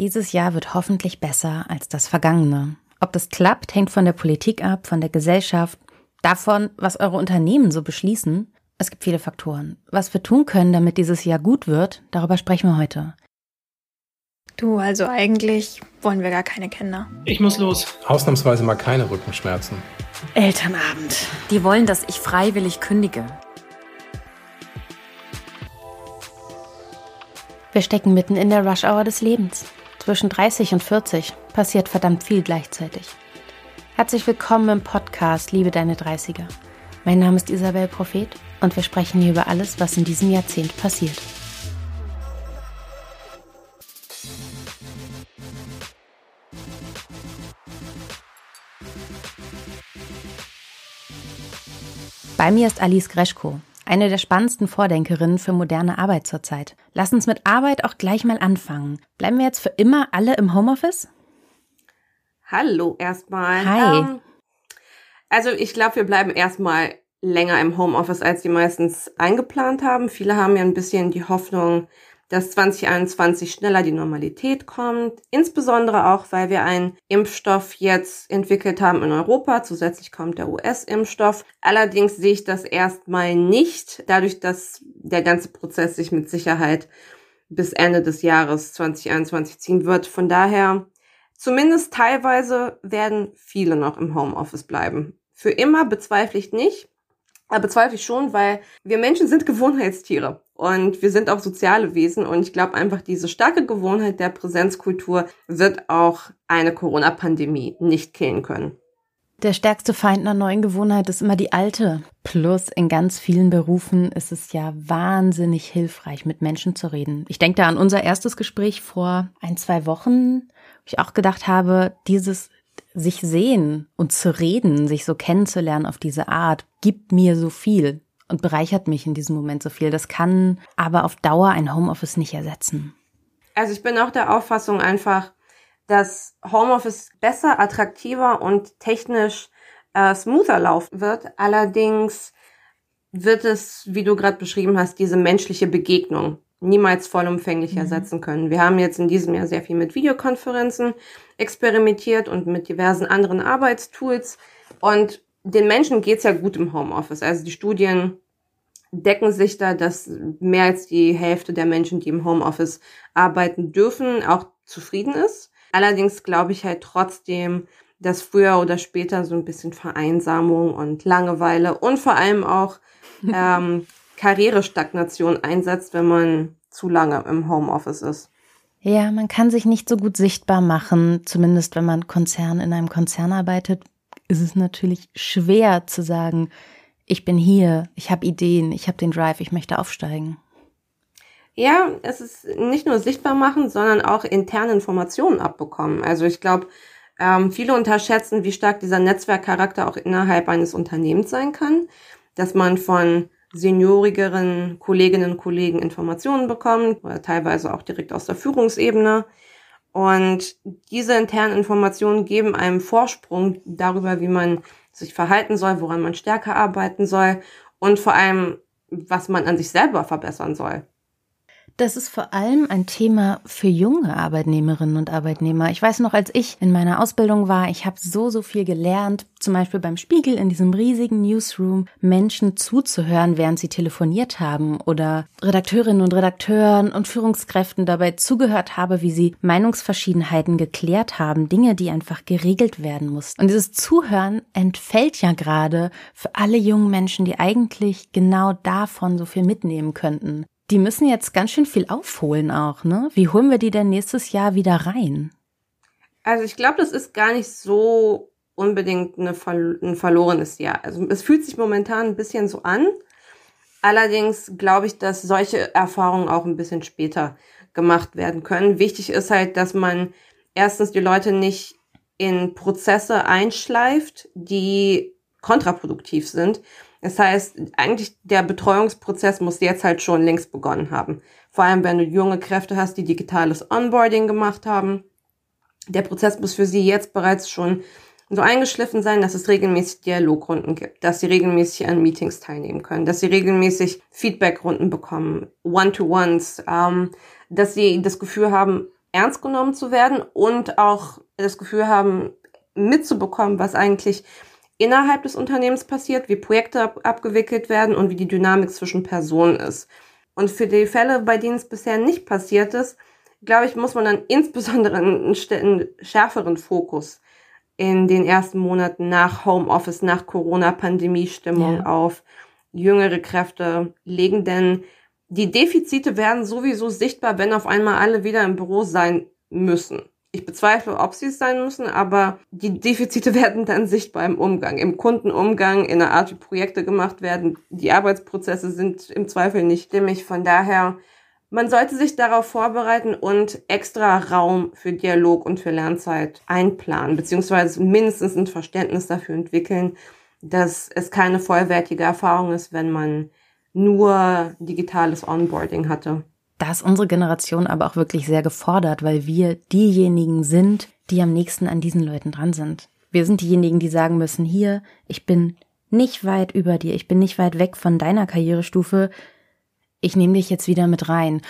Dieses Jahr wird hoffentlich besser als das vergangene. Ob das klappt, hängt von der Politik ab, von der Gesellschaft, davon, was eure Unternehmen so beschließen. Es gibt viele Faktoren. Was wir tun können, damit dieses Jahr gut wird, darüber sprechen wir heute. Du, also eigentlich wollen wir gar keine Kinder. Ich muss los. Ausnahmsweise mal keine Rückenschmerzen. Elternabend. Die wollen, dass ich freiwillig kündige. Wir stecken mitten in der Rush-Hour des Lebens. Zwischen 30 und 40 passiert verdammt viel gleichzeitig. Herzlich willkommen im Podcast Liebe deine 30er. Mein Name ist Isabel Prophet und wir sprechen hier über alles, was in diesem Jahrzehnt passiert. Bei mir ist Alice Greschko, eine der spannendsten Vordenkerinnen für moderne Arbeit zurzeit. Lass uns mit Arbeit auch gleich mal anfangen. Bleiben wir jetzt für immer alle im Homeoffice? Hallo erstmal. Hi. Ähm, also ich glaube, wir bleiben erstmal länger im Homeoffice, als die meistens eingeplant haben. Viele haben ja ein bisschen die Hoffnung, dass 2021 schneller die Normalität kommt. Insbesondere auch, weil wir einen Impfstoff jetzt entwickelt haben in Europa. Zusätzlich kommt der US-Impfstoff. Allerdings sehe ich das erstmal nicht, dadurch, dass der ganze Prozess sich mit Sicherheit bis Ende des Jahres 2021 ziehen wird. Von daher, zumindest teilweise werden viele noch im Homeoffice bleiben. Für immer bezweifle ich nicht. Aber bezweifle ich schon, weil wir Menschen sind Gewohnheitstiere. Und wir sind auch soziale Wesen und ich glaube einfach, diese starke Gewohnheit der Präsenzkultur wird auch eine Corona-Pandemie nicht killen können. Der stärkste Feind einer neuen Gewohnheit ist immer die alte. Plus in ganz vielen Berufen ist es ja wahnsinnig hilfreich, mit Menschen zu reden. Ich denke da an unser erstes Gespräch vor ein, zwei Wochen, wo ich auch gedacht habe, dieses sich sehen und zu reden, sich so kennenzulernen auf diese Art, gibt mir so viel und bereichert mich in diesem Moment so viel. Das kann aber auf Dauer ein Homeoffice nicht ersetzen. Also ich bin auch der Auffassung einfach, dass Homeoffice besser, attraktiver und technisch äh, smoother laufen wird. Allerdings wird es, wie du gerade beschrieben hast, diese menschliche Begegnung niemals vollumfänglich mhm. ersetzen können. Wir haben jetzt in diesem Jahr sehr viel mit Videokonferenzen experimentiert und mit diversen anderen Arbeitstools. Und den Menschen geht's ja gut im Homeoffice. Also die Studien decken sich da, dass mehr als die Hälfte der Menschen, die im Homeoffice arbeiten dürfen, auch zufrieden ist. Allerdings glaube ich halt trotzdem, dass früher oder später so ein bisschen Vereinsamung und Langeweile und vor allem auch ähm, Karrierestagnation einsetzt, wenn man zu lange im Homeoffice ist. Ja, man kann sich nicht so gut sichtbar machen, zumindest wenn man Konzern in einem Konzern arbeitet, ist es natürlich schwer zu sagen, ich bin hier, ich habe Ideen, ich habe den Drive, ich möchte aufsteigen. Ja, es ist nicht nur sichtbar machen, sondern auch interne Informationen abbekommen. Also ich glaube, ähm, viele unterschätzen, wie stark dieser Netzwerkcharakter auch innerhalb eines Unternehmens sein kann, dass man von seniorigeren Kolleginnen und Kollegen Informationen bekommt, oder teilweise auch direkt aus der Führungsebene. Und diese internen Informationen geben einem Vorsprung darüber, wie man sich verhalten soll, woran man stärker arbeiten soll und vor allem, was man an sich selber verbessern soll. Das ist vor allem ein Thema für junge Arbeitnehmerinnen und Arbeitnehmer. Ich weiß noch, als ich in meiner Ausbildung war, ich habe so, so viel gelernt, zum Beispiel beim Spiegel in diesem riesigen Newsroom, Menschen zuzuhören, während sie telefoniert haben oder Redakteurinnen und Redakteuren und Führungskräften dabei zugehört habe, wie sie Meinungsverschiedenheiten geklärt haben, Dinge, die einfach geregelt werden mussten. Und dieses Zuhören entfällt ja gerade für alle jungen Menschen, die eigentlich genau davon so viel mitnehmen könnten. Die müssen jetzt ganz schön viel aufholen auch, ne? Wie holen wir die denn nächstes Jahr wieder rein? Also ich glaube, das ist gar nicht so unbedingt eine, ein verlorenes Jahr. Also es fühlt sich momentan ein bisschen so an. Allerdings glaube ich, dass solche Erfahrungen auch ein bisschen später gemacht werden können. Wichtig ist halt, dass man erstens die Leute nicht in Prozesse einschleift, die kontraproduktiv sind, das heißt, eigentlich der Betreuungsprozess muss jetzt halt schon längst begonnen haben. Vor allem, wenn du junge Kräfte hast, die digitales Onboarding gemacht haben. Der Prozess muss für sie jetzt bereits schon so eingeschliffen sein, dass es regelmäßig Dialogrunden gibt, dass sie regelmäßig an Meetings teilnehmen können, dass sie regelmäßig Feedbackrunden bekommen, One-to-Ones, ähm, dass sie das Gefühl haben, ernst genommen zu werden und auch das Gefühl haben, mitzubekommen, was eigentlich innerhalb des Unternehmens passiert, wie Projekte ab abgewickelt werden und wie die Dynamik zwischen Personen ist. Und für die Fälle, bei denen es bisher nicht passiert ist, glaube ich, muss man dann insbesondere einen, einen schärferen Fokus in den ersten Monaten nach Homeoffice, nach Corona-Pandemie-Stimmung ja. auf jüngere Kräfte legen, denn die Defizite werden sowieso sichtbar, wenn auf einmal alle wieder im Büro sein müssen. Ich bezweifle, ob sie es sein müssen, aber die Defizite werden dann sichtbar im Umgang, im Kundenumgang, in der Art, wie Projekte gemacht werden. Die Arbeitsprozesse sind im Zweifel nicht stimmig. Von daher, man sollte sich darauf vorbereiten und extra Raum für Dialog und für Lernzeit einplanen, beziehungsweise mindestens ein Verständnis dafür entwickeln, dass es keine vollwertige Erfahrung ist, wenn man nur digitales Onboarding hatte. Da ist unsere Generation aber auch wirklich sehr gefordert, weil wir diejenigen sind, die am nächsten an diesen Leuten dran sind. Wir sind diejenigen, die sagen müssen, hier, ich bin nicht weit über dir, ich bin nicht weit weg von deiner Karrierestufe, ich nehme dich jetzt wieder mit rein.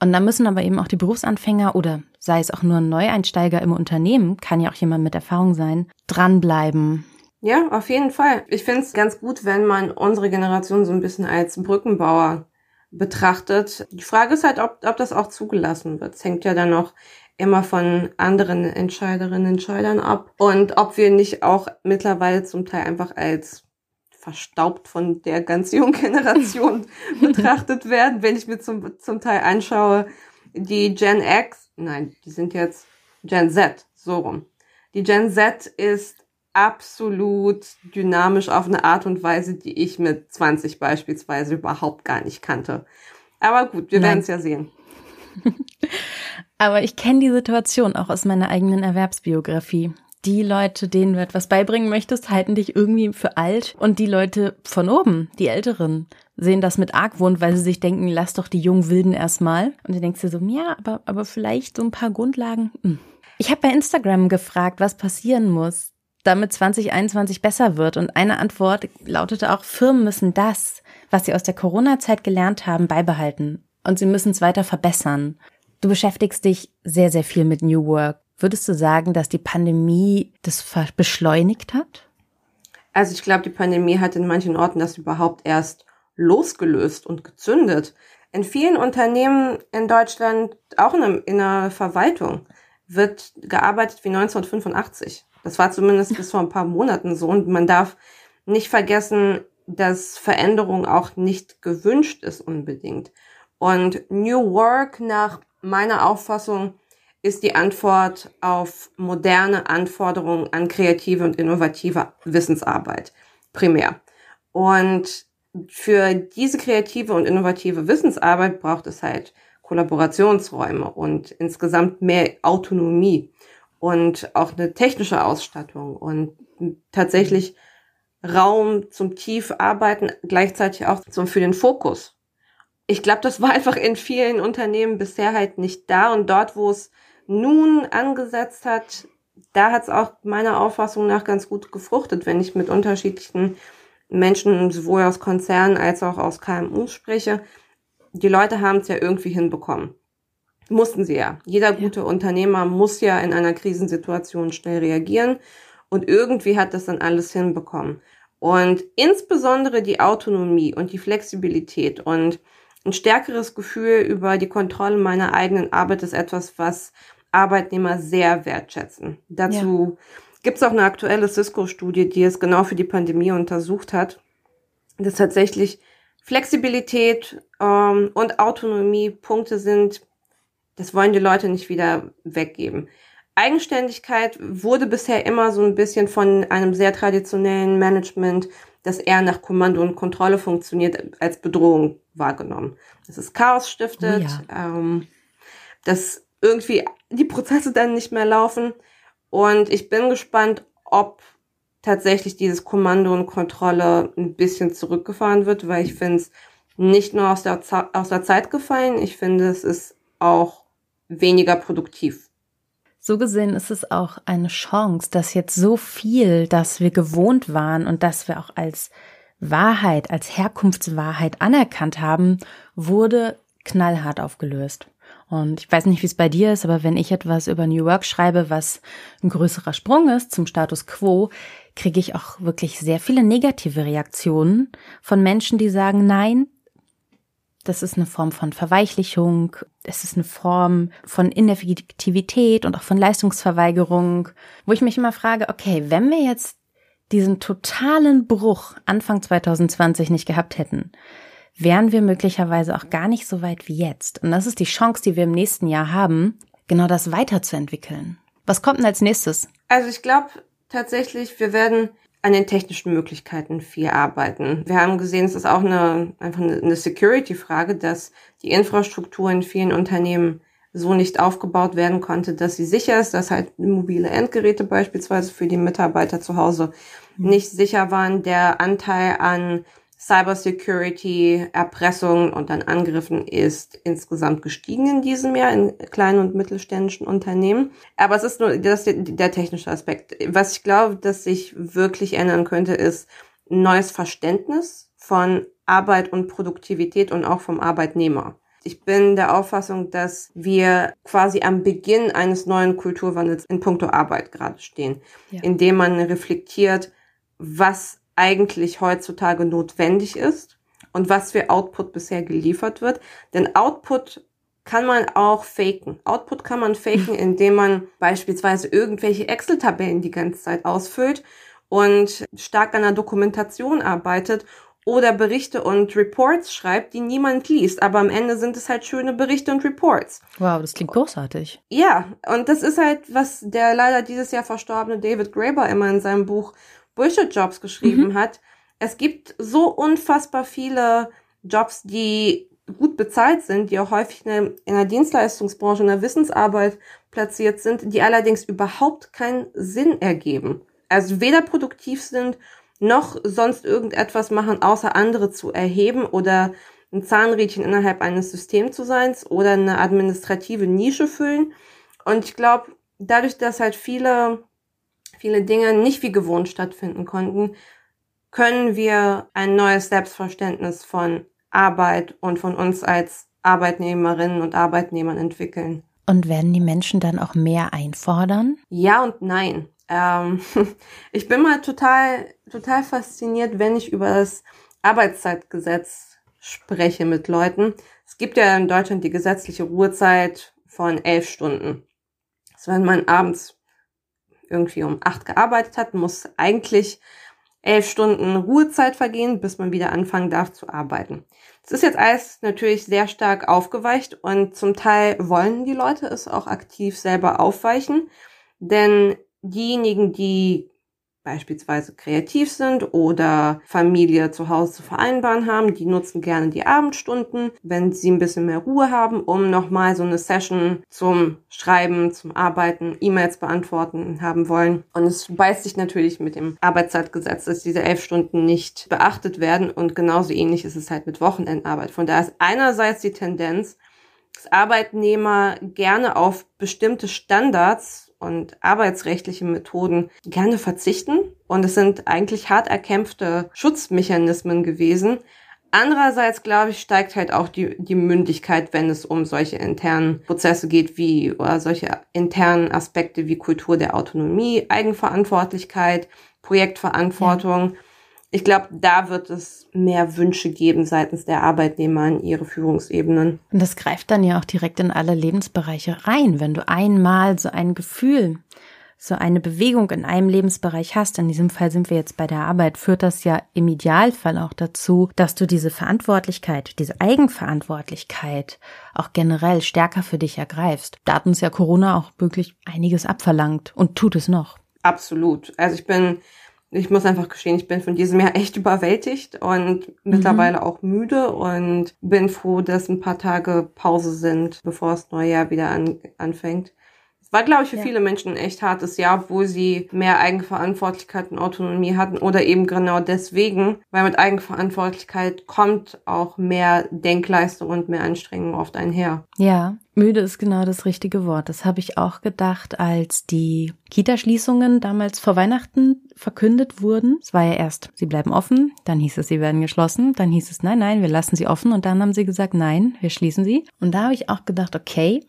Und da müssen aber eben auch die Berufsanfänger oder sei es auch nur ein Neueinsteiger im Unternehmen, kann ja auch jemand mit Erfahrung sein, dranbleiben ja, auf jeden Fall. Ich finde es ganz gut, wenn man unsere Generation so ein bisschen als Brückenbauer betrachtet. Die Frage ist halt, ob, ob das auch zugelassen wird. Es hängt ja dann noch immer von anderen Entscheiderinnen und Entscheidern ab. Und ob wir nicht auch mittlerweile zum Teil einfach als verstaubt von der ganz jungen Generation betrachtet werden, wenn ich mir zum, zum Teil anschaue, die Gen X, nein, die sind jetzt Gen Z, so rum. Die Gen Z ist absolut dynamisch auf eine Art und Weise, die ich mit 20 beispielsweise überhaupt gar nicht kannte. Aber gut, wir werden es ja sehen. Aber ich kenne die Situation auch aus meiner eigenen Erwerbsbiografie. Die Leute, denen du etwas beibringen möchtest, halten dich irgendwie für alt. Und die Leute von oben, die Älteren, sehen das mit Argwohn, weil sie sich denken, lass doch die jungen Wilden erstmal. Und du denkst dir so, ja, aber, aber vielleicht so ein paar Grundlagen. Hm. Ich habe bei Instagram gefragt, was passieren muss, damit 2021 besser wird. Und eine Antwort lautete auch, Firmen müssen das, was sie aus der Corona-Zeit gelernt haben, beibehalten. Und sie müssen es weiter verbessern. Du beschäftigst dich sehr, sehr viel mit New Work. Würdest du sagen, dass die Pandemie das beschleunigt hat? Also ich glaube, die Pandemie hat in manchen Orten das überhaupt erst losgelöst und gezündet. In vielen Unternehmen in Deutschland, auch in der Verwaltung, wird gearbeitet wie 1985. Das war zumindest bis vor ein paar Monaten so. Und man darf nicht vergessen, dass Veränderung auch nicht gewünscht ist unbedingt. Und New Work nach meiner Auffassung ist die Antwort auf moderne Anforderungen an kreative und innovative Wissensarbeit primär. Und für diese kreative und innovative Wissensarbeit braucht es halt Kollaborationsräume und insgesamt mehr Autonomie und auch eine technische Ausstattung und tatsächlich Raum zum Tiefarbeiten, gleichzeitig auch zum, für den Fokus. Ich glaube, das war einfach in vielen Unternehmen bisher halt nicht da und dort, wo es nun angesetzt hat, da hat es auch meiner Auffassung nach ganz gut gefruchtet, wenn ich mit unterschiedlichen Menschen sowohl aus Konzernen als auch aus KMUs spreche. Die Leute haben es ja irgendwie hinbekommen. Mussten sie ja. Jeder gute Unternehmer muss ja in einer Krisensituation schnell reagieren und irgendwie hat das dann alles hinbekommen. Und insbesondere die Autonomie und die Flexibilität und ein stärkeres Gefühl über die Kontrolle meiner eigenen Arbeit ist etwas, was Arbeitnehmer sehr wertschätzen. Dazu ja. gibt es auch eine aktuelle Cisco-Studie, die es genau für die Pandemie untersucht hat, dass tatsächlich Flexibilität ähm, und Autonomie Punkte sind, das wollen die Leute nicht wieder weggeben. Eigenständigkeit wurde bisher immer so ein bisschen von einem sehr traditionellen Management, das eher nach Kommando und Kontrolle funktioniert, als Bedrohung wahrgenommen. Das ist Chaos stiftet, oh ja. ähm, dass irgendwie die Prozesse dann nicht mehr laufen. Und ich bin gespannt, ob tatsächlich dieses Kommando und Kontrolle ein bisschen zurückgefahren wird, weil ich finde es nicht nur aus der, aus der Zeit gefallen, ich finde es ist auch weniger produktiv. So gesehen ist es auch eine Chance, dass jetzt so viel, das wir gewohnt waren und das wir auch als Wahrheit, als Herkunftswahrheit anerkannt haben, wurde knallhart aufgelöst. Und ich weiß nicht, wie es bei dir ist, aber wenn ich etwas über New Work schreibe, was ein größerer Sprung ist zum Status quo, kriege ich auch wirklich sehr viele negative Reaktionen von Menschen, die sagen, nein, das ist eine Form von Verweichlichung, es ist eine Form von Ineffektivität und auch von Leistungsverweigerung, wo ich mich immer frage, okay, wenn wir jetzt diesen totalen Bruch Anfang 2020 nicht gehabt hätten, wären wir möglicherweise auch gar nicht so weit wie jetzt. Und das ist die Chance, die wir im nächsten Jahr haben, genau das weiterzuentwickeln. Was kommt denn als nächstes? Also ich glaube tatsächlich, wir werden an den technischen Möglichkeiten viel arbeiten. Wir haben gesehen, es ist auch eine, einfach eine Security-Frage, dass die Infrastruktur in vielen Unternehmen so nicht aufgebaut werden konnte, dass sie sicher ist, dass halt mobile Endgeräte beispielsweise für die Mitarbeiter zu Hause mhm. nicht sicher waren. Der Anteil an Cybersecurity, Erpressung und dann Angriffen ist insgesamt gestiegen in diesem Jahr in kleinen und mittelständischen Unternehmen. Aber es ist nur das, der technische Aspekt. Was ich glaube, dass sich wirklich ändern könnte, ist ein neues Verständnis von Arbeit und Produktivität und auch vom Arbeitnehmer. Ich bin der Auffassung, dass wir quasi am Beginn eines neuen Kulturwandels in puncto Arbeit gerade stehen, ja. indem man reflektiert, was eigentlich heutzutage notwendig ist und was für Output bisher geliefert wird. Denn Output kann man auch faken. Output kann man faken, indem man beispielsweise irgendwelche Excel-Tabellen die ganze Zeit ausfüllt und stark an der Dokumentation arbeitet oder Berichte und Reports schreibt, die niemand liest. Aber am Ende sind es halt schöne Berichte und Reports. Wow, das klingt großartig. Ja, und das ist halt, was der leider dieses Jahr verstorbene David Graeber immer in seinem Buch Bullshit-Jobs geschrieben mhm. hat. Es gibt so unfassbar viele Jobs, die gut bezahlt sind, die auch häufig in der Dienstleistungsbranche, in der Wissensarbeit platziert sind, die allerdings überhaupt keinen Sinn ergeben. Also weder produktiv sind, noch sonst irgendetwas machen, außer andere zu erheben oder ein Zahnrädchen innerhalb eines Systems zu sein oder eine administrative Nische füllen. Und ich glaube, dadurch, dass halt viele viele Dinge nicht wie gewohnt stattfinden konnten, können wir ein neues Selbstverständnis von Arbeit und von uns als Arbeitnehmerinnen und Arbeitnehmern entwickeln. Und werden die Menschen dann auch mehr einfordern? Ja und nein. Ähm, ich bin mal total, total fasziniert, wenn ich über das Arbeitszeitgesetz spreche mit Leuten. Es gibt ja in Deutschland die gesetzliche Ruhezeit von elf Stunden. Also wenn man abends irgendwie um acht gearbeitet hat, muss eigentlich elf Stunden Ruhezeit vergehen, bis man wieder anfangen darf zu arbeiten. Das ist jetzt alles natürlich sehr stark aufgeweicht und zum Teil wollen die Leute es auch aktiv selber aufweichen, denn diejenigen, die beispielsweise kreativ sind oder Familie zu Hause zu vereinbaren haben, die nutzen gerne die Abendstunden, wenn sie ein bisschen mehr Ruhe haben, um nochmal so eine Session zum Schreiben, zum Arbeiten, E-Mails beantworten haben wollen. Und es beißt sich natürlich mit dem Arbeitszeitgesetz, dass diese elf Stunden nicht beachtet werden und genauso ähnlich ist es halt mit Wochenendarbeit. Von daher ist einerseits die Tendenz, dass Arbeitnehmer gerne auf bestimmte Standards und arbeitsrechtliche Methoden gerne verzichten. Und es sind eigentlich hart erkämpfte Schutzmechanismen gewesen. Andererseits, glaube ich, steigt halt auch die, die Mündigkeit, wenn es um solche internen Prozesse geht, wie oder solche internen Aspekte wie Kultur der Autonomie, Eigenverantwortlichkeit, Projektverantwortung. Ja ich glaube, da wird es mehr Wünsche geben seitens der Arbeitnehmer in ihre Führungsebenen. Und das greift dann ja auch direkt in alle Lebensbereiche rein. Wenn du einmal so ein Gefühl, so eine Bewegung in einem Lebensbereich hast, in diesem Fall sind wir jetzt bei der Arbeit, führt das ja im Idealfall auch dazu, dass du diese Verantwortlichkeit, diese Eigenverantwortlichkeit auch generell stärker für dich ergreifst. Da hat uns ja Corona auch wirklich einiges abverlangt und tut es noch. Absolut. Also ich bin ich muss einfach gestehen, ich bin von diesem Jahr echt überwältigt und mhm. mittlerweile auch müde und bin froh, dass ein paar Tage Pause sind, bevor das neue Jahr wieder an, anfängt. War, glaube ich, für Ja. viele Menschen ein echt hartes Jahr, obwohl sie mehr Eigenverantwortlichkeit und Autonomie hatten oder eben genau deswegen, weil mit Eigenverantwortlichkeit kommt auch mehr Denkleistung und mehr Anstrengung oft einher. Ja, müde ist genau das richtige Wort. Das habe ich auch gedacht, als die Kita-Schließungen damals vor Weihnachten verkündet wurden. Es war ja erst, sie bleiben offen, dann hieß es, sie werden geschlossen, dann hieß es, nein, nein, wir lassen sie offen und dann haben sie gesagt, nein, wir schließen sie. Und da habe ich auch gedacht, okay,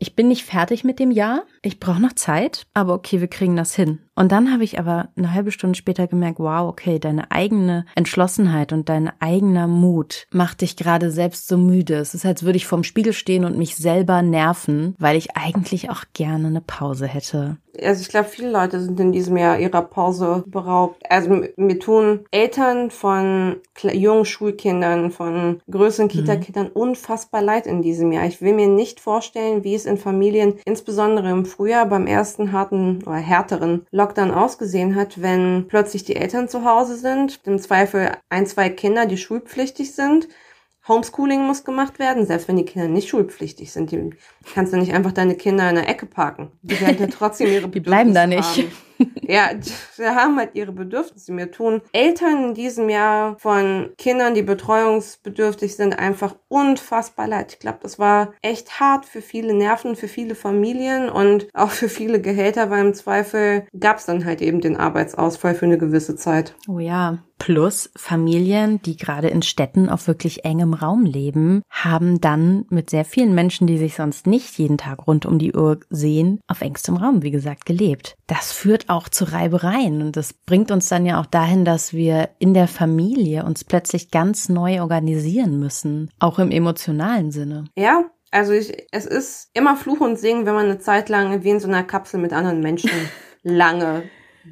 ich bin nicht fertig mit dem Jahr, ich brauche noch Zeit, aber okay, wir kriegen das hin. Und dann habe ich aber eine halbe Stunde später gemerkt, wow, okay, deine eigene Entschlossenheit und dein eigener Mut macht dich gerade selbst so müde. Es ist, als würde ich vorm Spiegel stehen und mich selber nerven, weil ich eigentlich auch gerne eine Pause hätte. Also ich glaube, viele Leute sind in diesem Jahr ihrer Pause beraubt. Also mir tun Eltern von jungen Schulkindern, von größeren Kita-Kindern unfassbar leid in diesem Jahr. Ich will mir nicht vorstellen, wie es in Familien, insbesondere im Frühjahr beim ersten harten oder härteren Lockdown ausgesehen hat, wenn plötzlich die Eltern zu Hause sind, im Zweifel ein, zwei Kinder, die schulpflichtig sind. Homeschooling muss gemacht werden, selbst wenn die Kinder nicht schulpflichtig sind. Die kannst du nicht einfach deine Kinder in der Ecke parken. Die werden ja trotzdem ihre Die bleiben da Bedürfnisse nicht. Haben. Ja, die haben halt ihre Bedürfnisse. Mir tun Eltern in diesem Jahr von Kindern, die betreuungsbedürftig sind, einfach unfassbar leid. Ich glaube, das war echt hart für viele Nerven, für viele Familien und auch für viele Gehälter, weil im Zweifel gab es dann halt eben den Arbeitsausfall für eine gewisse Zeit. Oh ja. Plus Familien, die gerade in Städten auf wirklich engem Raum leben, haben dann mit sehr vielen Menschen, die sich sonst nicht jeden Tag rund um die Uhr sehen, auf engstem Raum, wie gesagt, gelebt. Das führt auch zu Reibereien und das bringt uns dann ja auch dahin, dass wir in der Familie uns plötzlich ganz neu organisieren müssen, auch im emotionalen Sinne. Ja, also ich, es ist immer Fluch und Singen, wenn man eine Zeit lang wie in so einer Kapsel mit anderen Menschen lange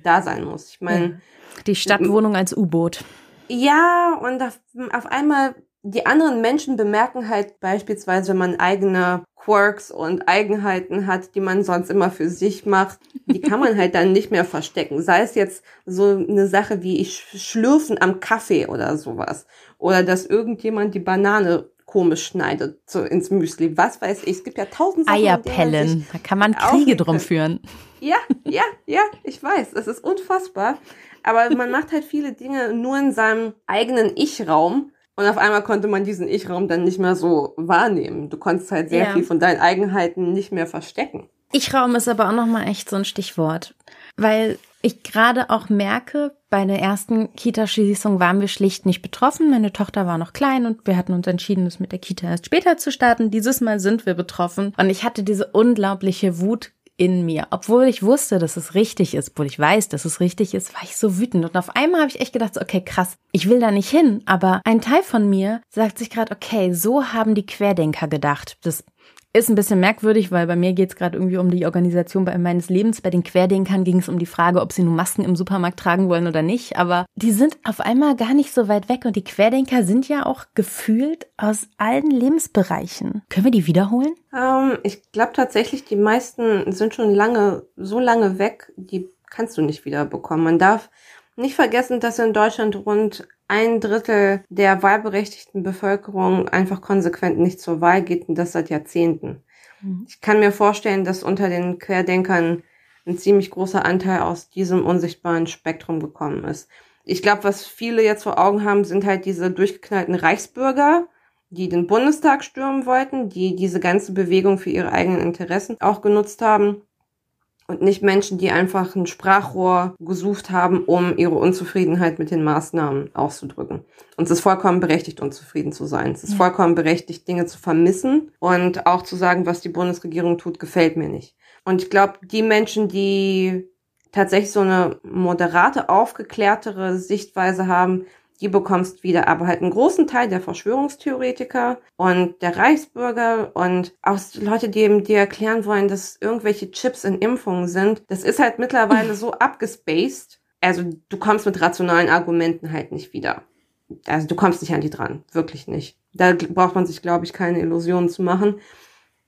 da sein muss. Ich meine, Die Stadtwohnung als U-Boot. Ja, und auf, auf einmal die anderen Menschen bemerken halt beispielsweise, wenn man eigene Quirks und Eigenheiten hat, die man sonst immer für sich macht, die kann man halt dann nicht mehr verstecken. Sei es jetzt so eine Sache wie ich schlürfen am Kaffee oder sowas. Oder dass irgendjemand die Banane komisch schneidet so ins Müsli. Was weiß ich. Es gibt ja tausend Sachen. Eierpellen. Da kann man Kriege drum führen. ja, ja, ja, ich weiß, es ist unfassbar. Aber man macht halt viele Dinge nur in seinem eigenen Ich-Raum. Und auf einmal konnte man diesen Ich-Raum dann nicht mehr so wahrnehmen. Du konntest halt sehr Ja. viel von deinen Eigenheiten nicht mehr verstecken. Ich-Raum ist aber auch nochmal echt so ein Stichwort. Weil ich gerade auch merke, bei der ersten Kita-Schließung waren wir schlicht nicht betroffen. Meine Tochter war noch klein und wir hatten uns entschieden, es mit der Kita erst später zu starten. Dieses Mal sind wir betroffen. Und ich hatte diese unglaubliche Wut in mir. Obwohl ich wusste, dass es richtig ist, obwohl ich weiß, dass es richtig ist, war ich so wütend. Und auf einmal habe ich echt gedacht, okay, krass, ich will da nicht hin. Aber ein Teil von mir sagt sich gerade, okay, so haben die Querdenker gedacht. Das ist ein bisschen merkwürdig, weil bei mir geht es gerade irgendwie um die Organisation meines Lebens. Bei den Querdenkern ging es um die Frage, ob sie nun Masken im Supermarkt tragen wollen oder nicht. Aber die sind auf einmal gar nicht so weit weg und die Querdenker sind ja auch gefühlt aus allen Lebensbereichen. Können wir die wiederholen? Ähm, ich glaube tatsächlich, die meisten sind schon lange, so lange weg, die kannst du nicht wieder bekommen. Man darf nicht vergessen, dass in Deutschland rund ein Drittel der wahlberechtigten Bevölkerung einfach konsequent nicht zur Wahl geht und das seit Jahrzehnten. Mhm. Ich kann mir vorstellen, dass unter den Querdenkern ein ziemlich großer Anteil aus diesem unsichtbaren Spektrum gekommen ist. Ich glaube, was viele jetzt vor Augen haben, sind halt diese durchgeknallten Reichsbürger, die den Bundestag stürmen wollten, die diese ganze Bewegung für ihre eigenen Interessen auch genutzt haben und nicht Menschen, die einfach ein Sprachrohr gesucht haben, um ihre Unzufriedenheit mit den Maßnahmen auszudrücken. Und es ist vollkommen berechtigt, unzufrieden zu sein. Es ist vollkommen berechtigt, Dinge zu vermissen und auch zu sagen, was die Bundesregierung tut, gefällt mir nicht. Und ich glaube, die Menschen, die tatsächlich so eine moderate, aufgeklärtere Sichtweise haben, die bekommst wieder, aber halt einen großen Teil der Verschwörungstheoretiker und der Reichsbürger und auch Leute, die eben dir erklären wollen, dass irgendwelche Chips in Impfungen sind, das ist halt mittlerweile so abgespaced. Also du kommst mit rationalen Argumenten halt nicht wieder. Also du kommst nicht an die dran, wirklich nicht. Da braucht man sich, glaube ich, keine Illusionen zu machen.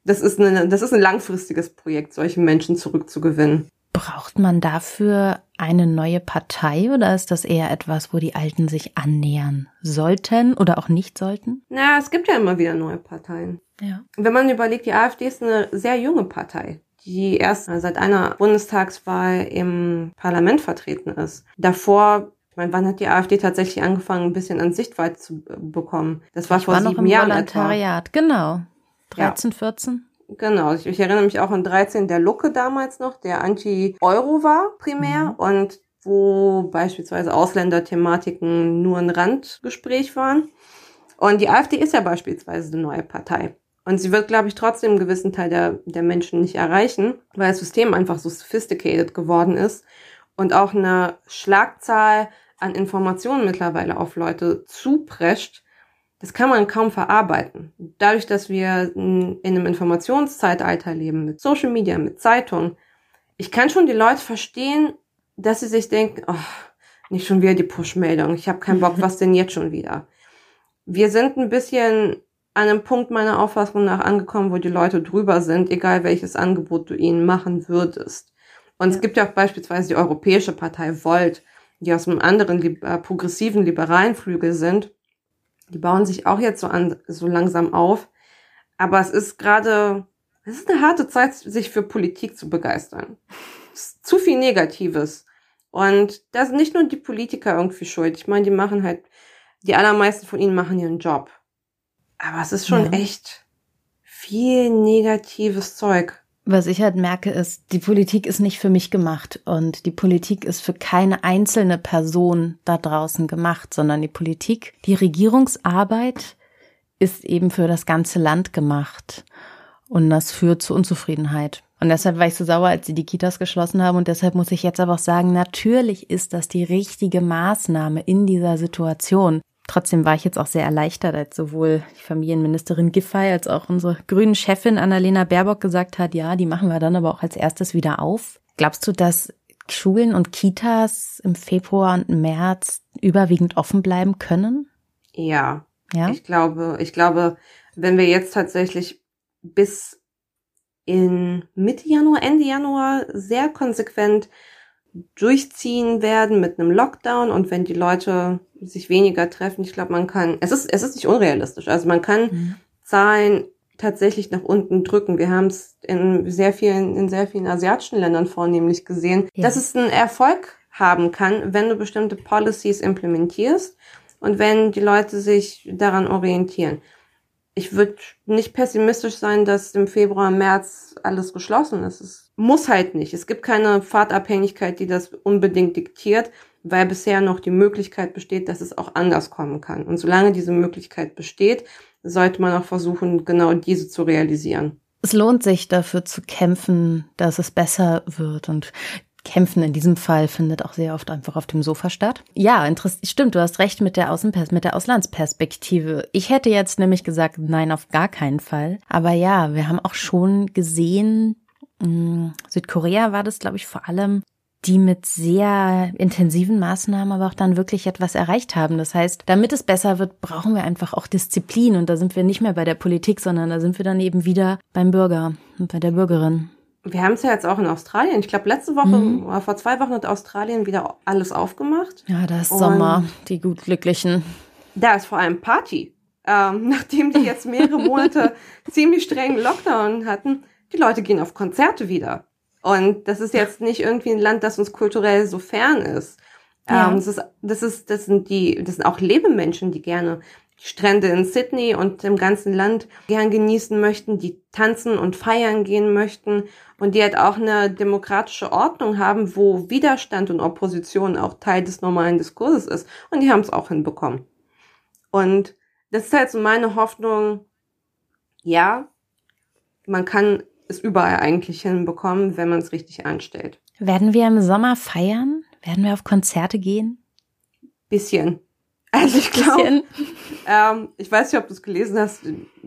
Das ist, eine, das ist ein langfristiges Projekt, solche Menschen zurückzugewinnen. Braucht man dafür eine neue Partei oder ist das eher etwas, wo die Alten sich annähern sollten oder auch nicht sollten? Na, es gibt ja immer wieder neue Parteien. Ja. Wenn man überlegt, die AfD ist eine sehr junge Partei. die erst seit einer Bundestagswahl im Parlament vertreten ist. Davor ich meine, wann hat die AfD tatsächlich angefangen, ein bisschen an Sichtweite zu bekommen? Das war ich vor war sieben noch im Jahren Volontariat, etwa. genau. 13, ja. 14. Genau, ich, ich, erinnere mich auch an 13, der Lucke damals noch, der Anti-Euro war primär mhm. und wo beispielsweise Ausländerthematiken nur ein Randgespräch waren. Und die AfD ist ja beispielsweise eine neue Partei. Und sie wird, glaube ich, trotzdem einen gewissen Teil der, der Menschen nicht erreichen, weil das System einfach so sophisticated geworden ist und auch eine Schlagzahl an Informationen mittlerweile auf Leute zuprescht, das kann man kaum verarbeiten. Dadurch, dass wir in einem Informationszeitalter leben, mit Social Media, mit Zeitungen, ich kann schon die Leute verstehen, dass sie sich denken, oh, nicht schon wieder die Push-Meldung, ich habe keinen Bock, was denn jetzt schon wieder? Wir sind ein bisschen an einem Punkt meiner Auffassung nach angekommen, wo die Leute drüber sind, egal welches Angebot du ihnen machen würdest. Und ja. es gibt ja auch beispielsweise die Europäische Partei Volt, die aus einem anderen äh, progressiven liberalen Flügel sind. Die bauen sich auch jetzt so an, so langsam auf. Aber es ist gerade, es ist eine harte Zeit, sich für Politik zu begeistern. zu viel Negatives. Und da sind nicht nur die Politiker irgendwie schuld. Ich meine, die machen halt, die allermeisten von ihnen machen ihren Job. Aber es ist schon ja. echt viel negatives Zeug. Was ich halt merke, ist, die Politik ist nicht für mich gemacht und die Politik ist für keine einzelne Person da draußen gemacht, sondern die Politik, die Regierungsarbeit ist eben für das ganze Land gemacht und das führt zu Unzufriedenheit. Und deshalb war ich so sauer, als sie die Kitas geschlossen haben. Und deshalb muss ich jetzt aber auch sagen, natürlich ist das die richtige Maßnahme in dieser Situation. Trotzdem war ich jetzt auch sehr erleichtert, als sowohl die Familienministerin Giffey als auch unsere grünen Chefin Annalena Baerbock gesagt hat, ja, die machen wir dann aber auch als erstes wieder auf. Glaubst du, dass Schulen und Kitas im Februar und März überwiegend offen bleiben können? Ja. Ja. Ich glaube, ich glaube, wenn wir jetzt tatsächlich bis in Mitte Januar, Ende Januar sehr konsequent durchziehen werden mit einem Lockdown und wenn die Leute sich weniger treffen, ich glaube, man kann, es ist, es ist nicht unrealistisch. Also man kann mhm. Zahlen tatsächlich nach unten drücken. Wir haben es in sehr vielen, in sehr vielen asiatischen Ländern vornehmlich gesehen, ja. dass es einen Erfolg haben kann, wenn du bestimmte Policies implementierst und wenn die Leute sich daran orientieren. Ich würde nicht pessimistisch sein, dass im Februar, März alles geschlossen ist. Es muss halt nicht. Es gibt keine Fahrtabhängigkeit, die das unbedingt diktiert weil bisher noch die Möglichkeit besteht, dass es auch anders kommen kann. Und solange diese Möglichkeit besteht, sollte man auch versuchen, genau diese zu realisieren. Es lohnt sich dafür zu kämpfen, dass es besser wird und Kämpfen in diesem Fall findet auch sehr oft einfach auf dem Sofa statt. Ja. Stimmt, du hast recht mit der Außenpers mit der Auslandsperspektive. Ich hätte jetzt nämlich gesagt, nein, auf gar keinen Fall. Aber ja, wir haben auch schon gesehen, Südkorea war das, glaube ich, vor allem, die mit sehr intensiven Maßnahmen aber auch dann wirklich etwas erreicht haben. Das heißt, damit es besser wird, brauchen wir einfach auch Disziplin und da sind wir nicht mehr bei der Politik, sondern da sind wir dann eben wieder beim Bürger und bei der Bürgerin. Wir haben es ja jetzt auch in Australien. Ich glaube, letzte Woche mhm. oder vor zwei Wochen hat Australien wieder alles aufgemacht. Ja, da ist und Sommer, die gut Glücklichen. Da ist vor allem Party. Ähm, nachdem die jetzt mehrere Monate ziemlich strengen Lockdown hatten, die Leute gehen auf Konzerte wieder. Und das ist jetzt nicht irgendwie ein Land, das uns kulturell so fern ist. Ja. Ähm, das ist, das ist, das sind die, das sind auch Lebemenschen, die gerne die Strände in Sydney und im ganzen Land gern genießen möchten, die tanzen und feiern gehen möchten und die halt auch eine demokratische Ordnung haben, wo Widerstand und Opposition auch Teil des normalen Diskurses ist. Und die haben es auch hinbekommen. Und das ist halt so meine Hoffnung, ja, man kann es überall eigentlich hinbekommen, wenn man es richtig anstellt. Werden wir im Sommer feiern? Werden wir auf Konzerte gehen? Bisschen. Also ich glaube, ähm, ich weiß nicht, ob du es gelesen hast,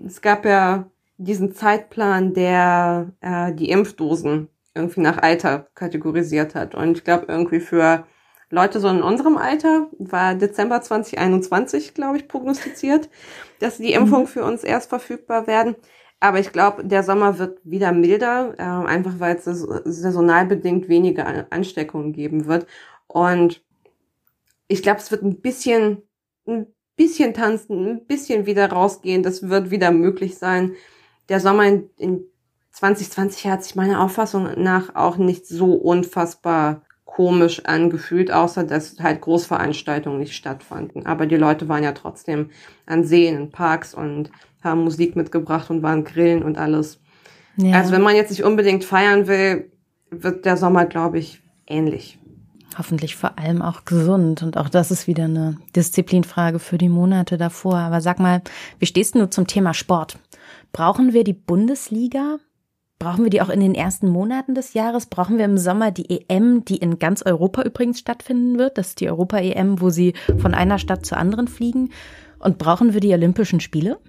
es gab ja diesen Zeitplan, der äh, die Impfdosen irgendwie nach Alter kategorisiert hat. Und ich glaube, irgendwie für Leute so in unserem Alter war Dezember 2021, glaube ich, prognostiziert, dass die mhm. Impfungen für uns erst verfügbar werden. Aber ich glaube, der Sommer wird wieder milder, äh, einfach weil es saisonal bedingt weniger Ansteckungen geben wird. Und ich glaube, es wird ein bisschen, ein bisschen tanzen, ein bisschen wieder rausgehen. Das wird wieder möglich sein. Der Sommer in, in 2020 hat sich meiner Auffassung nach auch nicht so unfassbar komisch angefühlt, außer dass halt Großveranstaltungen nicht stattfanden. Aber die Leute waren ja trotzdem an Seen, in Parks und haben Musik mitgebracht und waren grillen und alles. Ja. Also wenn man jetzt nicht unbedingt feiern will, wird der Sommer, glaube ich, ähnlich. Hoffentlich vor allem auch gesund. Und auch das ist wieder eine Disziplinfrage für die Monate davor. Aber sag mal, wie stehst du zum Thema Sport? Brauchen wir die Bundesliga? Brauchen wir die auch in den ersten Monaten des Jahres? Brauchen wir im Sommer die EM, die in ganz Europa übrigens stattfinden wird? Das ist die Europa-EM, wo sie von einer Stadt zur anderen fliegen. Und brauchen wir die Olympischen Spiele?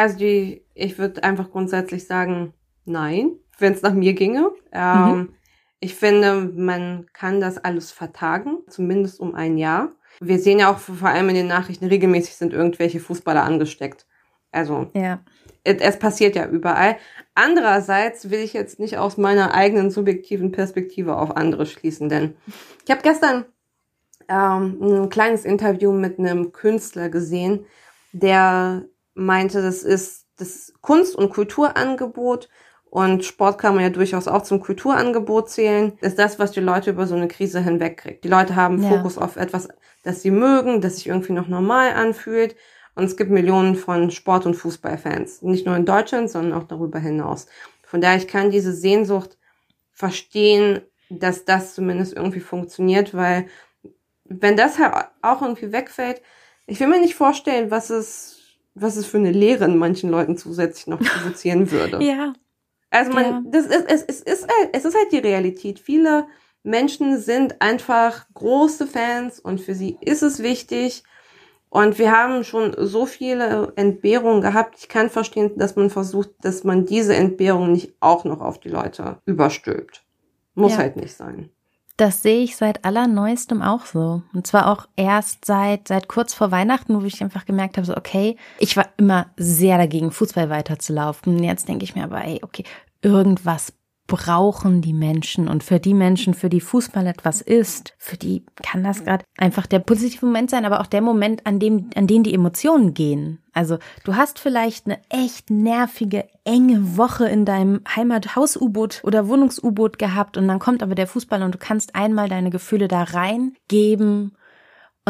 Also die, ich würde einfach grundsätzlich sagen, nein, wenn es nach mir ginge. Ähm, mhm. Ich finde, man kann das alles vertagen, zumindest um ein Jahr. Wir sehen ja auch vor allem in den Nachrichten, regelmäßig sind irgendwelche Fußballer angesteckt. Also ja. es, passiert ja überall. Andererseits will ich jetzt nicht aus meiner eigenen subjektiven Perspektive auf andere schließen, denn ich habe gestern ähm, ein kleines Interview mit einem Künstler gesehen, der meinte, das ist das Kunst- und Kulturangebot und Sport kann man ja durchaus auch zum Kulturangebot zählen, ist das, was die Leute über so eine Krise hinwegkriegt. Die Leute haben ja. Fokus auf etwas, das sie mögen, das sich irgendwie noch normal anfühlt. Und es gibt Millionen von Sport- und Fußballfans. Nicht nur in Deutschland, sondern auch darüber hinaus. Von daher, ich kann diese Sehnsucht verstehen, dass das zumindest irgendwie funktioniert, weil wenn das halt auch irgendwie wegfällt, ich will mir nicht vorstellen, was es was es für eine Lehre in manchen Leuten zusätzlich noch provozieren würde. ja. Also man, ja. das ist, es, es ist halt, es ist halt die Realität. Viele Menschen sind einfach große Fans und für sie ist es wichtig. Und wir haben schon so viele Entbehrungen gehabt. Ich kann verstehen, dass man versucht, dass man diese Entbehrungen nicht auch noch auf die Leute überstülpt. Muss ja. halt nicht sein. Das sehe ich seit allerneuestem auch so. Und zwar auch erst seit, seit kurz vor Weihnachten, wo ich einfach gemerkt habe, so, okay, ich war immer sehr dagegen, Fußball weiterzulaufen. Jetzt denke ich mir aber, ey, okay, irgendwas brauchen die Menschen und für die Menschen, für die Fußball etwas ist, für die kann das gerade einfach der positive Moment sein, aber auch der Moment, an dem, an den die Emotionen gehen. Also du hast vielleicht eine echt nervige, enge Woche in deinem Heimathaus-U-Boot oder Wohnungs-U-Boot gehabt und dann kommt aber der Fußball und du kannst einmal deine Gefühle da reingeben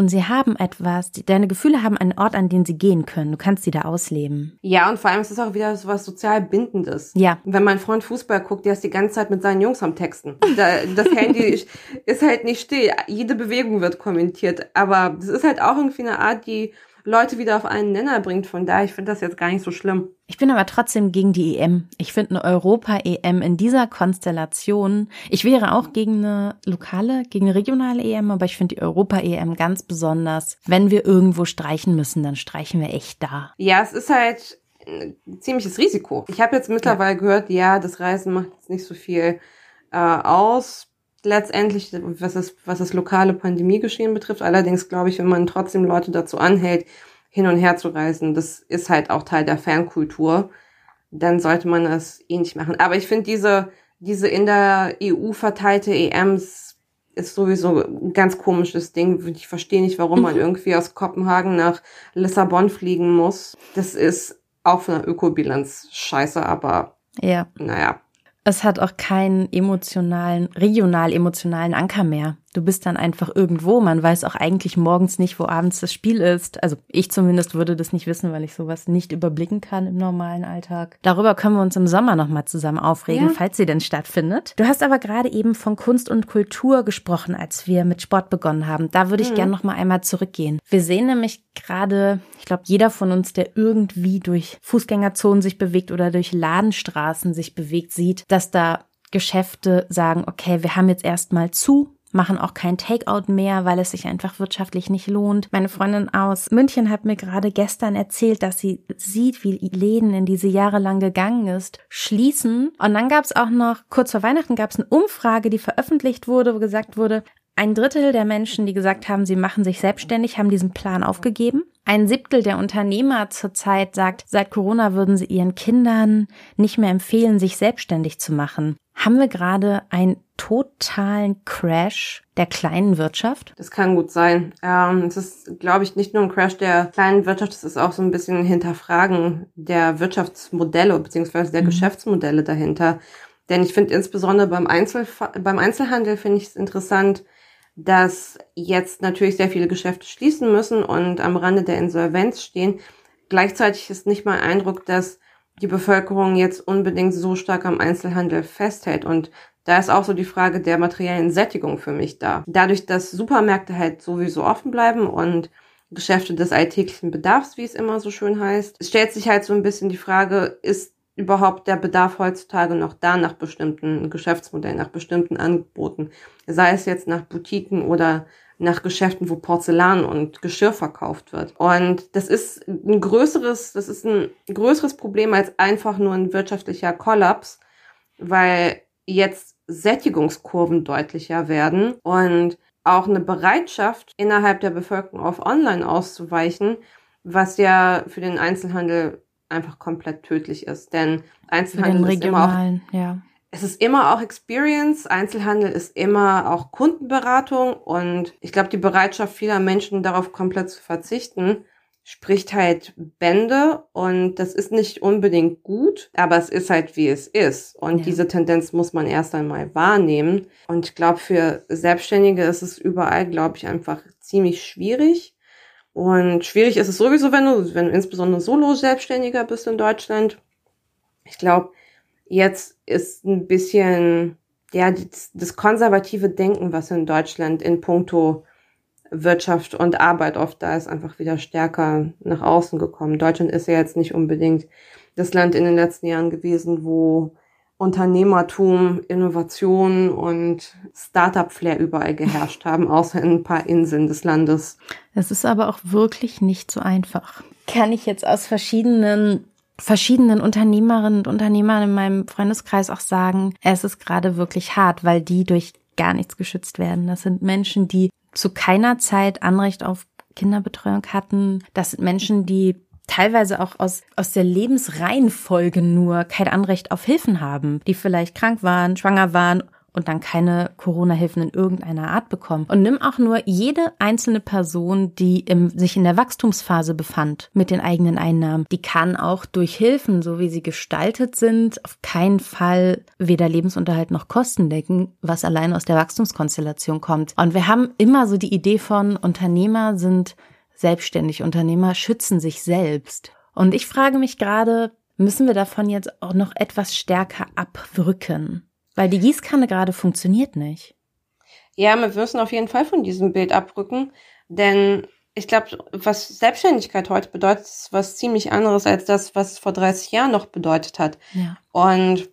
und sie haben etwas, die, deine Gefühle haben einen Ort, an den sie gehen können. Du kannst sie da ausleben. Ja, und vor allem ist es auch wieder so was sozial Bindendes. Ja. Wenn mein Freund Fußball guckt, der ist die ganze Zeit mit seinen Jungs am Texten. das Handy ist halt nicht still. Jede Bewegung wird kommentiert. Aber das ist halt auch irgendwie eine Art, die Leute wieder auf einen Nenner bringt. Von daher, ich finde das jetzt gar nicht so schlimm. Ich bin aber trotzdem gegen die EM. Ich finde eine Europa-EM in dieser Konstellation. Ich wäre auch gegen eine lokale, gegen eine regionale EM, aber ich finde die Europa-EM ganz besonders. Wenn wir irgendwo streichen müssen, dann streichen wir echt da. Ja, es ist halt ein ziemliches Risiko. Ich habe jetzt mittlerweile ja. gehört, ja, das Reisen macht jetzt nicht so viel äh, aus letztendlich, was das, was das lokale Pandemiegeschehen betrifft. Allerdings glaube ich, wenn man trotzdem Leute dazu anhält, hin und her zu reisen, das ist halt auch Teil der Fankultur, dann sollte man das eh nicht machen. Aber ich finde diese, diese in der EU verteilte EMs ist sowieso ein ganz komisches Ding. Ich verstehe nicht, warum man irgendwie aus Kopenhagen nach Lissabon fliegen muss. Das ist auch von der Ökobilanz scheiße, aber ja. naja. Es hat auch keinen emotionalen, regional emotionalen Anker mehr. Du bist dann einfach irgendwo. Man weiß auch eigentlich morgens nicht, wo abends das Spiel ist. Also ich zumindest würde das nicht wissen, weil ich sowas nicht überblicken kann im normalen Alltag. Darüber können wir uns im Sommer nochmal zusammen aufregen, ja. falls sie denn stattfindet. Du hast aber gerade eben von Kunst und Kultur gesprochen, als wir mit Sport begonnen haben. Da würde ich mhm. gerne nochmal einmal zurückgehen. Wir sehen nämlich gerade, ich glaube, jeder von uns, der irgendwie durch Fußgängerzonen sich bewegt oder durch Ladenstraßen sich bewegt, sieht, dass da Geschäfte sagen, okay, wir haben jetzt erstmal zu, machen auch kein Takeout mehr, weil es sich einfach wirtschaftlich nicht lohnt. Meine Freundin aus München hat mir gerade gestern erzählt, dass sie sieht, wie Läden, in die sie jahrelang gegangen ist, schließen. Und dann gab es auch noch, kurz vor Weihnachten gab es eine Umfrage, die veröffentlicht wurde, wo gesagt wurde, ein Drittel der Menschen, die gesagt haben, sie machen sich selbstständig, haben diesen Plan aufgegeben. Ein Siebtel der Unternehmer zurzeit sagt, seit Corona würden sie ihren Kindern nicht mehr empfehlen, sich selbstständig zu machen. Haben wir gerade einen totalen Crash der kleinen Wirtschaft? Das kann gut sein. Ähm, es ist, glaube ich, nicht nur ein Crash der kleinen Wirtschaft, es ist auch so ein bisschen ein Hinterfragen der Wirtschaftsmodelle bzw. der mhm. Geschäftsmodelle dahinter. Denn ich finde insbesondere beim, Einzel beim Einzelhandel finde ich es interessant, dass jetzt natürlich sehr viele Geschäfte schließen müssen und am Rande der Insolvenz stehen. Gleichzeitig ist nicht mein Eindruck, dass die Bevölkerung jetzt unbedingt so stark am Einzelhandel festhält. Und da ist auch so die Frage der materiellen Sättigung für mich da. Dadurch, dass Supermärkte halt sowieso offen bleiben und Geschäfte des alltäglichen Bedarfs, wie es immer so schön heißt, stellt sich halt so ein bisschen die Frage, ist überhaupt der Bedarf heutzutage noch da nach bestimmten Geschäftsmodellen, nach bestimmten Angeboten, sei es jetzt nach Boutiquen oder nach Geschäften, wo Porzellan und Geschirr verkauft wird. Und das ist ein größeres, das ist ein größeres Problem als einfach nur ein wirtschaftlicher Kollaps, weil jetzt Sättigungskurven deutlicher werden und auch eine Bereitschaft innerhalb der Bevölkerung auf Online auszuweichen, was ja für den Einzelhandel einfach komplett tödlich ist. Denn Einzelhandel ist immer auch, ja. es ist immer auch Experience, Einzelhandel ist immer auch Kundenberatung und ich glaube, die Bereitschaft vieler Menschen darauf komplett zu verzichten, spricht halt Bände und das ist nicht unbedingt gut, aber es ist halt wie es ist und ja. diese Tendenz muss man erst einmal wahrnehmen und ich glaube für Selbstständige ist es überall, glaube ich, einfach ziemlich schwierig und schwierig ist es sowieso, wenn du, wenn du insbesondere Solo-Selbstständiger bist in Deutschland. Ich glaube, jetzt ist ein bisschen, ja, das, das konservative Denken, was in Deutschland in puncto Wirtschaft und Arbeit oft da ist, einfach wieder stärker nach außen gekommen. Deutschland ist ja jetzt nicht unbedingt das Land in den letzten Jahren gewesen, wo Unternehmertum, Innovation und Startup-Flair überall geherrscht haben, außer in ein paar Inseln des Landes. Es ist aber auch wirklich nicht so einfach. Kann ich jetzt aus verschiedenen verschiedenen Unternehmerinnen und Unternehmern in meinem Freundeskreis auch sagen, es ist gerade wirklich hart, weil die durch gar nichts geschützt werden. Das sind Menschen, die zu keiner Zeit Anrecht auf Kinderbetreuung hatten. Das sind Menschen, die teilweise auch aus, aus der Lebensreihenfolge nur kein Anrecht auf Hilfen haben, die vielleicht krank waren, schwanger waren und dann keine Corona-Hilfen in irgendeiner Art bekommen. Und nimm auch nur jede einzelne Person, die im, sich in der Wachstumsphase befand mit den eigenen Einnahmen. Die kann auch durch Hilfen, so wie sie gestaltet sind, auf keinen Fall weder Lebensunterhalt noch Kosten decken, was allein aus der Wachstumskonstellation kommt. Und wir haben immer so die Idee von Unternehmer sind selbstständig Unternehmer schützen sich selbst. Und ich frage mich gerade, müssen wir davon jetzt auch noch etwas stärker abrücken? Weil die Gießkanne gerade funktioniert nicht. Ja, wir müssen auf jeden Fall von diesem Bild abrücken, denn ich glaube, was Selbstständigkeit heute bedeutet, ist was ziemlich anderes als das, was vor 30 Jahren noch bedeutet hat. Ja. Und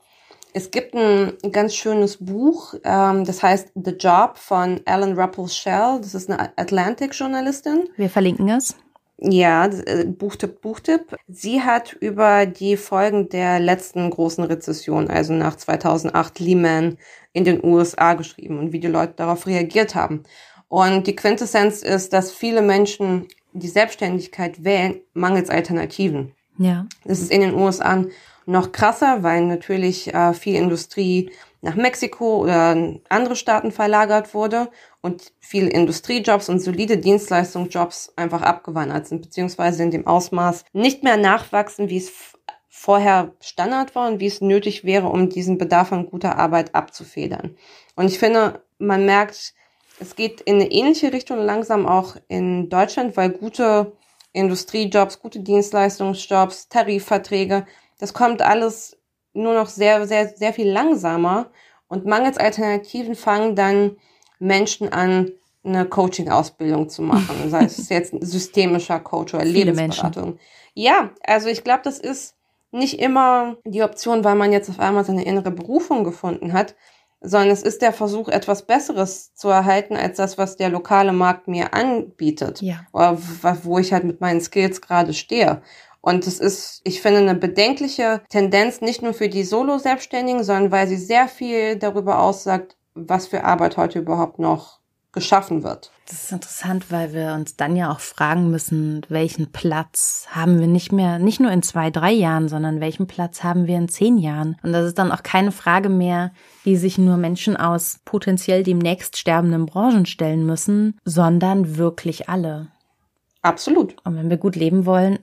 es gibt ein ganz schönes Buch, ähm, das heißt The Job von Alan Ruppel Shell. Das ist eine Atlantic-Journalistin. Wir verlinken es. Ja, äh, Buchtipp, Buchtipp. Sie hat über die Folgen der letzten großen Rezession, also nach 2008 Lehman in den USA geschrieben und wie die Leute darauf reagiert haben. Und die Quintessenz ist, dass viele Menschen die Selbstständigkeit wählen, mangels Alternativen. Ja. Das ist in den USA noch krasser, weil natürlich äh, viel Industrie nach Mexiko oder andere Staaten verlagert wurde und viele Industriejobs und solide Dienstleistungsjobs einfach abgewandert sind, beziehungsweise in dem Ausmaß nicht mehr nachwachsen, wie es vorher Standard war und wie es nötig wäre, um diesen Bedarf an guter Arbeit abzufedern. Und ich finde, man merkt, es geht in eine ähnliche Richtung langsam auch in Deutschland, weil gute Industriejobs, gute Dienstleistungsjobs, Tarifverträge das kommt alles nur noch sehr, sehr, sehr viel langsamer und mangels Alternativen fangen dann Menschen an, eine Coaching-Ausbildung zu machen. Sei es jetzt ein systemischer Coach oder Viele Lebensberatung. Menschen. Ja, also ich glaube, das ist nicht immer die Option, weil man jetzt auf einmal seine innere Berufung gefunden hat, sondern es ist der Versuch, etwas Besseres zu erhalten als das, was der lokale Markt mir anbietet. Ja. Oder wo ich halt mit meinen Skills gerade stehe. Und es ist, ich finde, eine bedenkliche Tendenz, nicht nur für die Solo-Selbstständigen, sondern weil sie sehr viel darüber aussagt, was für Arbeit heute überhaupt noch geschaffen wird. Das ist interessant, weil wir uns dann ja auch fragen müssen, welchen Platz haben wir nicht mehr, nicht nur in zwei, drei Jahren, sondern welchen Platz haben wir in zehn Jahren? Und das ist dann auch keine Frage mehr, die sich nur Menschen aus potenziell demnächst sterbenden Branchen stellen müssen, sondern wirklich alle. Absolut. Und wenn wir gut leben wollen,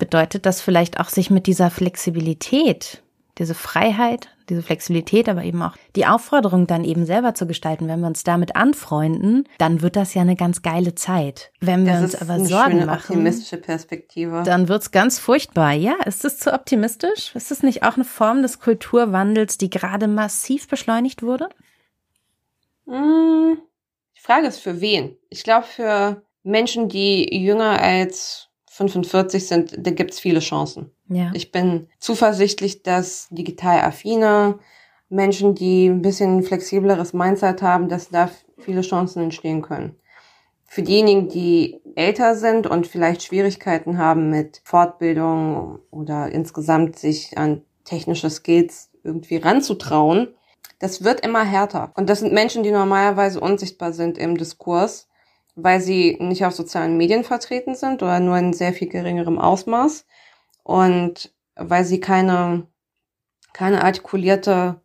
bedeutet das vielleicht auch, sich mit dieser Flexibilität diese Freiheit, diese Flexibilität, aber eben auch die Aufforderung, dann eben selber zu gestalten. Wenn wir uns damit anfreunden, dann wird das ja eine ganz geile Zeit. Wenn wir Das uns aber eine Sorgen schöne, machen, optimistische Perspektive. dann wird's ganz furchtbar. Ja, ist das zu optimistisch? Ist das nicht auch eine Form des Kulturwandels, die gerade massiv beschleunigt wurde? Hm, Die Frage ist für wen? Ich glaube, für Menschen, die jünger als 45 sind, da gibt's viele Chancen. Ja. Ich bin zuversichtlich, dass digital affine Menschen, die ein bisschen flexibleres Mindset haben, dass da viele Chancen entstehen können. Für diejenigen, die älter sind und vielleicht Schwierigkeiten haben mit Fortbildung oder insgesamt sich an technische Skills irgendwie ranzutrauen, das wird immer härter. Und das sind Menschen, die normalerweise unsichtbar sind im Diskurs, weil sie nicht auf sozialen Medien vertreten sind oder nur in sehr viel geringerem Ausmaß und weil sie keine, keine artikulierte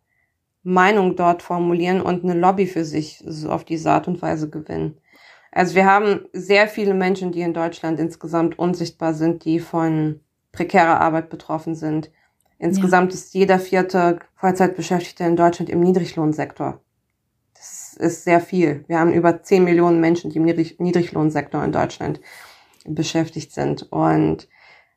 Meinung dort formulieren und eine Lobby für sich so auf diese Art und Weise gewinnen. Also wir haben sehr viele Menschen, die in Deutschland insgesamt unsichtbar sind, die von prekärer Arbeit betroffen sind. Insgesamt ist jeder vierte Vollzeitbeschäftigte in Deutschland im Niedriglohnsektor. Das ist sehr viel. Wir haben über 10 Millionen Menschen, die im Niedrig Niedriglohnsektor in Deutschland beschäftigt sind. Und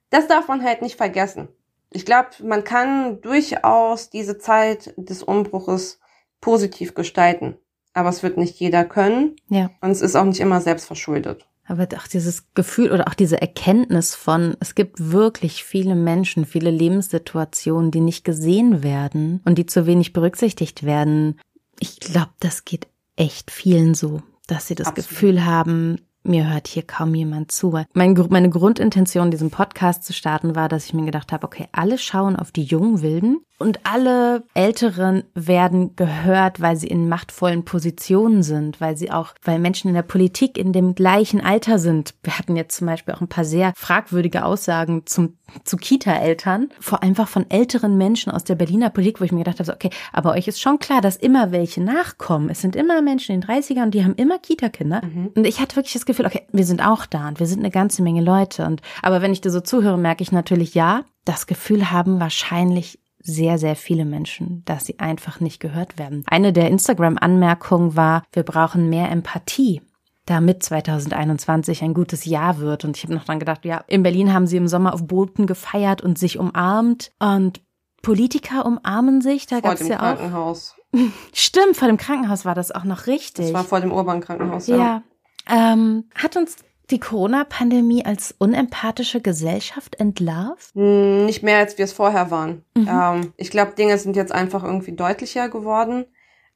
das darf man halt nicht vergessen. Ich glaube, man kann durchaus diese Zeit des Umbruches positiv gestalten. Aber es wird nicht jeder können. Ja. Und es ist auch nicht immer selbst verschuldet. Aber auch dieses Gefühl oder auch diese Erkenntnis von, es gibt wirklich viele Menschen, viele Lebenssituationen, die nicht gesehen werden und die zu wenig berücksichtigt werden. Ich glaube, das geht echt vielen so, dass sie das Absolut. Gefühl haben, mir hört hier kaum jemand zu. Mein, meine Grundintention, diesen Podcast zu starten, war, dass ich mir gedacht habe, okay, alle schauen auf die jungen Wilden und alle Älteren werden gehört, weil sie in machtvollen Positionen sind, weil sie auch, weil Menschen in der Politik in dem gleichen Alter sind. Wir hatten jetzt zum Beispiel auch ein paar sehr fragwürdige Aussagen zum, zu Kita-Eltern, vor allem einfach von älteren Menschen aus der Berliner Politik, wo ich mir gedacht habe, so, okay, aber euch ist schon klar, dass immer welche nachkommen. Es sind immer Menschen in den 30ern und die haben immer Kita-Kinder. Und ich hatte wirklich das Gefühl, okay, wir sind auch da und wir sind eine ganze Menge Leute. Und, aber wenn ich dir so zuhöre, merke ich natürlich, ja, das Gefühl haben wahrscheinlich sehr, sehr viele Menschen, dass sie einfach nicht gehört werden. Eine der Instagram-Anmerkungen war, wir brauchen mehr Empathie damit 2021 ein gutes Jahr wird. Und ich habe noch dran gedacht, ja, in Berlin haben sie im Sommer auf Booten gefeiert und sich umarmt. Und Politiker umarmen sich, da Vor gab's dem ja auch. Krankenhaus. Stimmt, vor dem Krankenhaus war das auch noch richtig. Das war vor dem Urban-Krankenhaus. Ja. ja. Ähm, hat uns die Corona-Pandemie als unempathische Gesellschaft entlarvt? Hm, Nicht mehr, als wir es vorher waren. Mhm. Ähm, ich glaube, Dinge sind jetzt einfach irgendwie deutlicher geworden,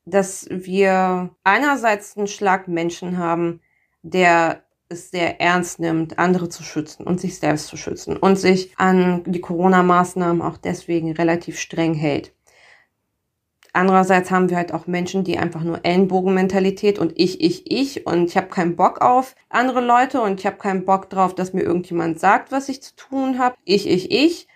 dass wir einerseits einen Schlag Menschen haben, der es sehr ernst nimmt, andere zu schützen und sich selbst zu schützen und sich an die Corona-Maßnahmen auch deswegen relativ streng hält. Andererseits haben wir halt auch Menschen, die einfach nur Ellenbogenmentalität und ich, ich, ich und ich habe keinen Bock auf andere Leute und ich habe keinen Bock drauf, dass mir irgendjemand sagt, was ich zu tun habe. Ich, ich, ich.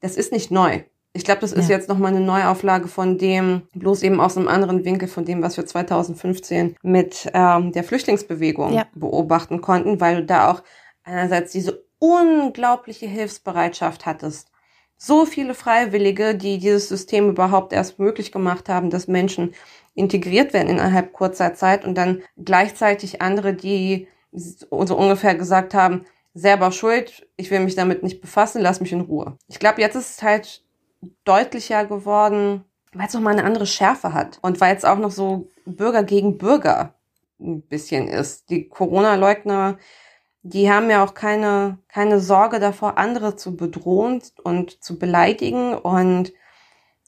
Das ist nicht neu. Ich glaube, das ist Ja. jetzt nochmal eine Neuauflage von dem, bloß eben aus einem anderen Winkel von dem, was wir 2015 mit ähm, der Flüchtlingsbewegung Ja. beobachten konnten, weil du da auch einerseits diese unglaubliche Hilfsbereitschaft hattest. So viele Freiwillige, die dieses System überhaupt erst möglich gemacht haben, dass Menschen integriert werden innerhalb kurzer Zeit und dann gleichzeitig andere, die so ungefähr gesagt haben, selber schuld, ich will mich damit nicht befassen, lass mich in Ruhe. Ich glaube, jetzt ist es halt deutlicher geworden, weil es nochmal eine andere Schärfe hat und weil es auch noch so Bürger gegen Bürger ein bisschen ist. Die Corona-Leugner, die haben ja auch keine, keine Sorge davor, andere zu bedrohen und zu beleidigen und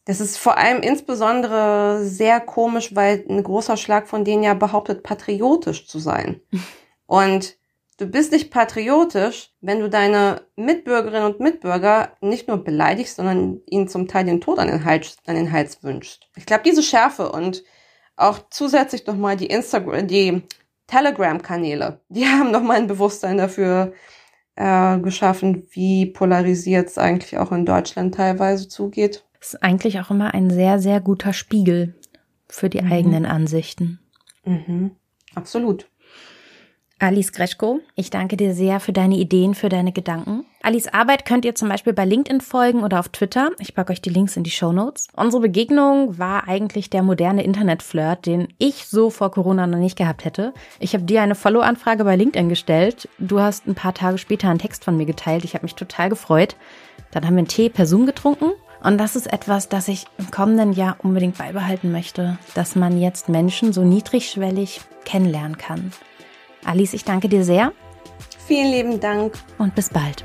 das ist vor allem insbesondere sehr komisch, weil ein großer Schlag von denen ja behauptet, patriotisch zu sein. Und du bist nicht patriotisch, wenn du deine Mitbürgerinnen und Mitbürger nicht nur beleidigst, sondern ihnen zum Teil den Tod an den Hals, an den Hals wünschst. Ich glaube, diese Schärfe und auch zusätzlich nochmal die Instagram, die Telegram-Kanäle, die haben nochmal ein Bewusstsein dafür äh, geschaffen, wie polarisiert es eigentlich auch in Deutschland teilweise zugeht. Das ist eigentlich auch immer ein sehr, sehr guter Spiegel für die mhm. eigenen Ansichten. Mhm. Absolut. Alice Greschko, ich danke dir sehr für deine Ideen, für deine Gedanken. Alice Arbeit könnt ihr zum Beispiel bei LinkedIn folgen oder auf Twitter. Ich packe euch die Links in die Show Notes. Unsere Begegnung war eigentlich der moderne Internetflirt, den ich so vor Corona noch nicht gehabt hätte. Ich habe dir eine Follow-Anfrage bei LinkedIn gestellt. Du hast ein paar Tage später einen Text von mir geteilt. Ich habe mich total gefreut. Dann haben wir einen Tee per Zoom getrunken. Und das ist etwas, das ich im kommenden Jahr unbedingt beibehalten möchte, dass man jetzt Menschen so niedrigschwellig kennenlernen kann. Alice, ich danke dir sehr. Vielen lieben Dank. Und bis bald.